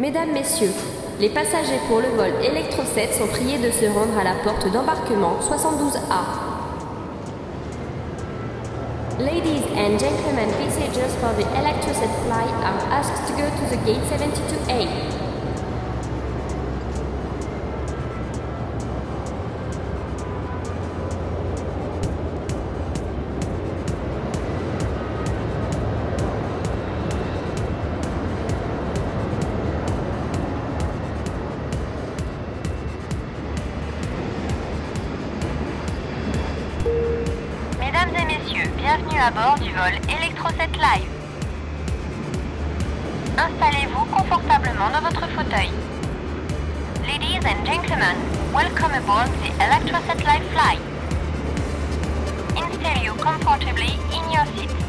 Mesdames, Messieurs, les passagers pour le vol Electro 7 sont priés de se rendre à la porte d'embarquement 72A. Ladies and gentlemen, passengers for the Electro 7 flight are asked to go to the gate 72A. Bord du vol Electro 7 Live. Installez-vous confortablement dans votre fauteuil. Ladies and gentlemen, welcome aboard the Electro 7 Live flight. Install you comfortably in your seat.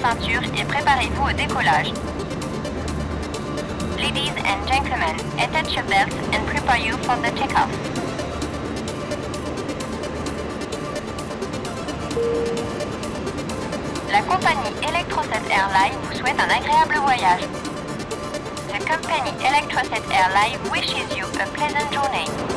Ceintures et préparez-vous au décollage. Ladies and gentlemen, attach your belts and prepare you for the takeoff. La compagnie Electroset Airlines vous souhaite un agréable voyage. The company Electroset Airlines wishes you a pleasant journey.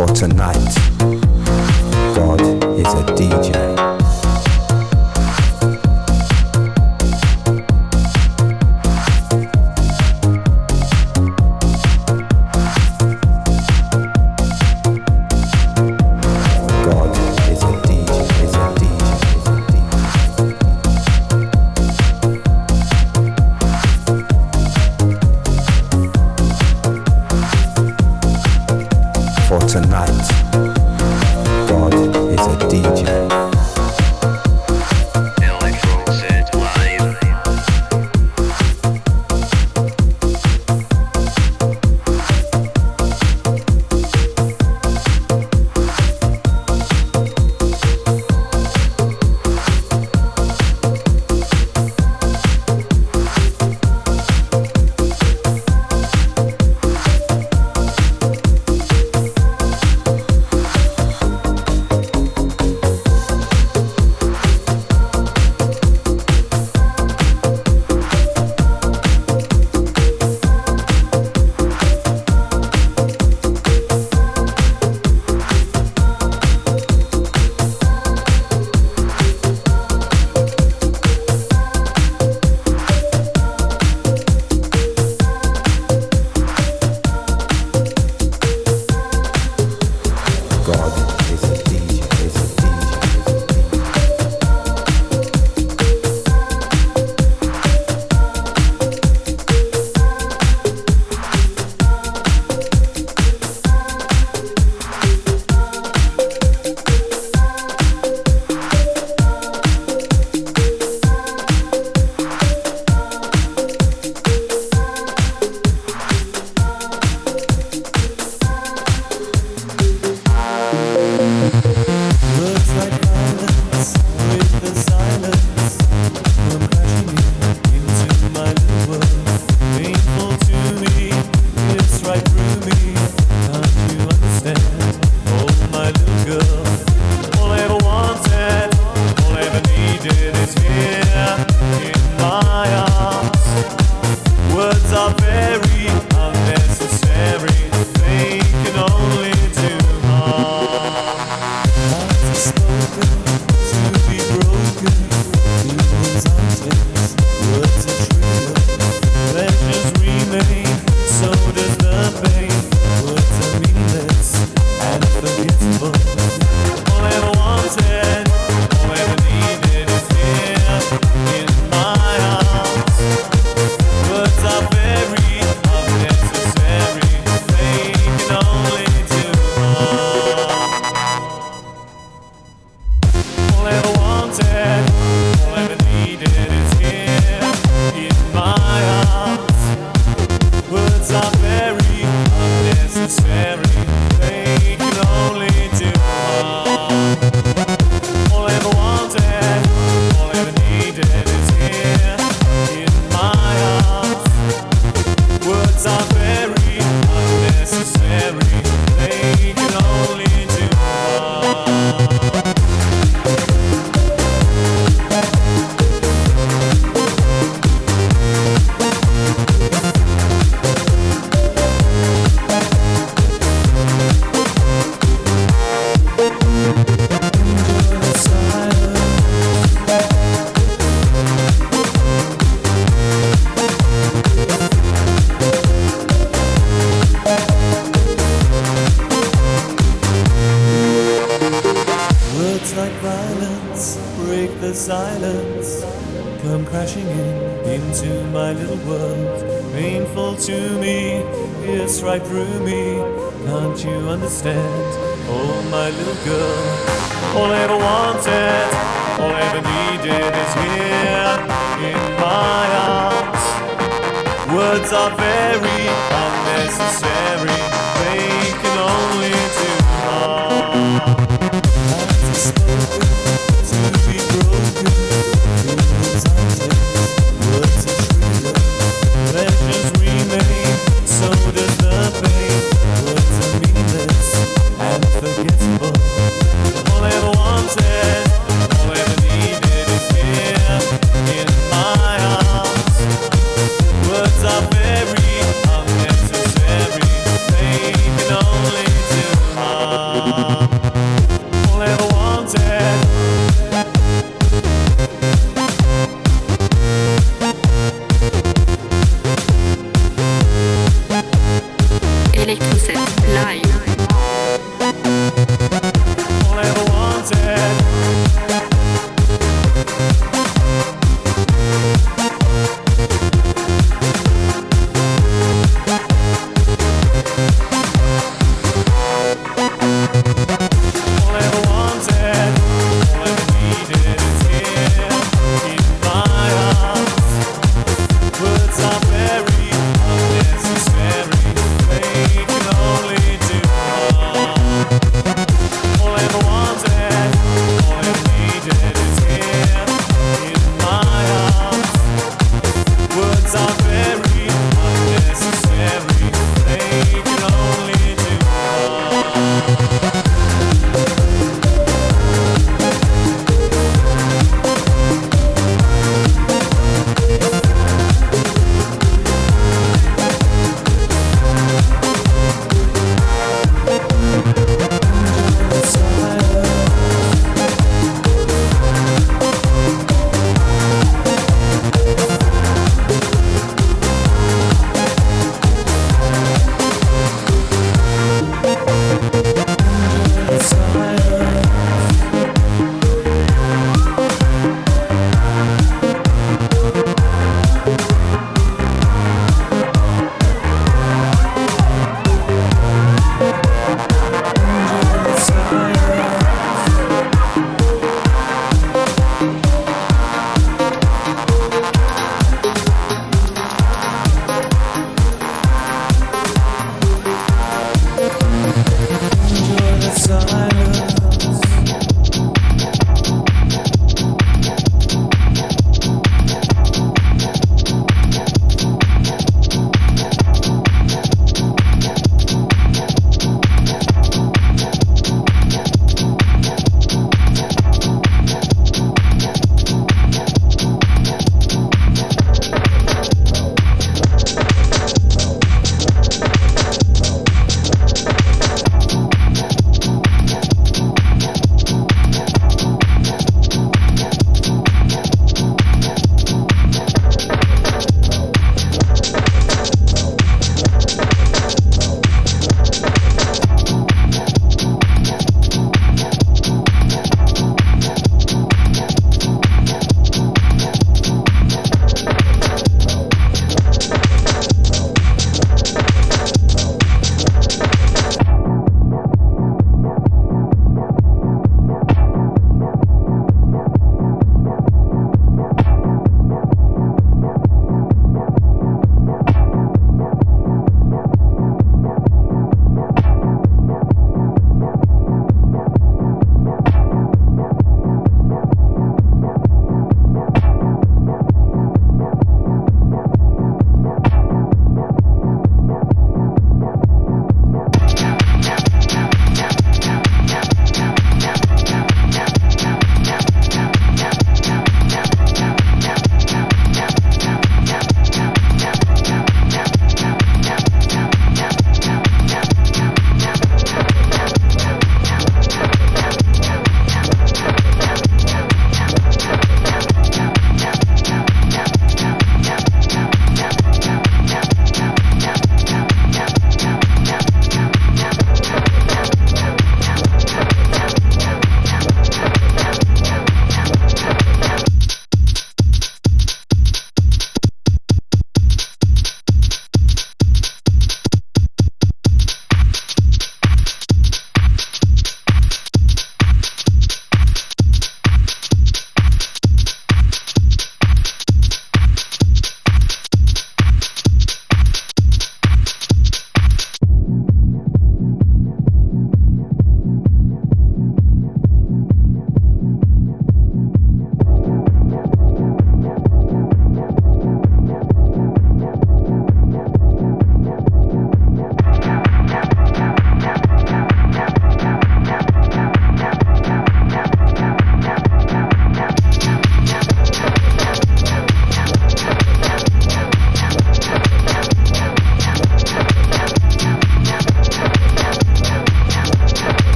Only to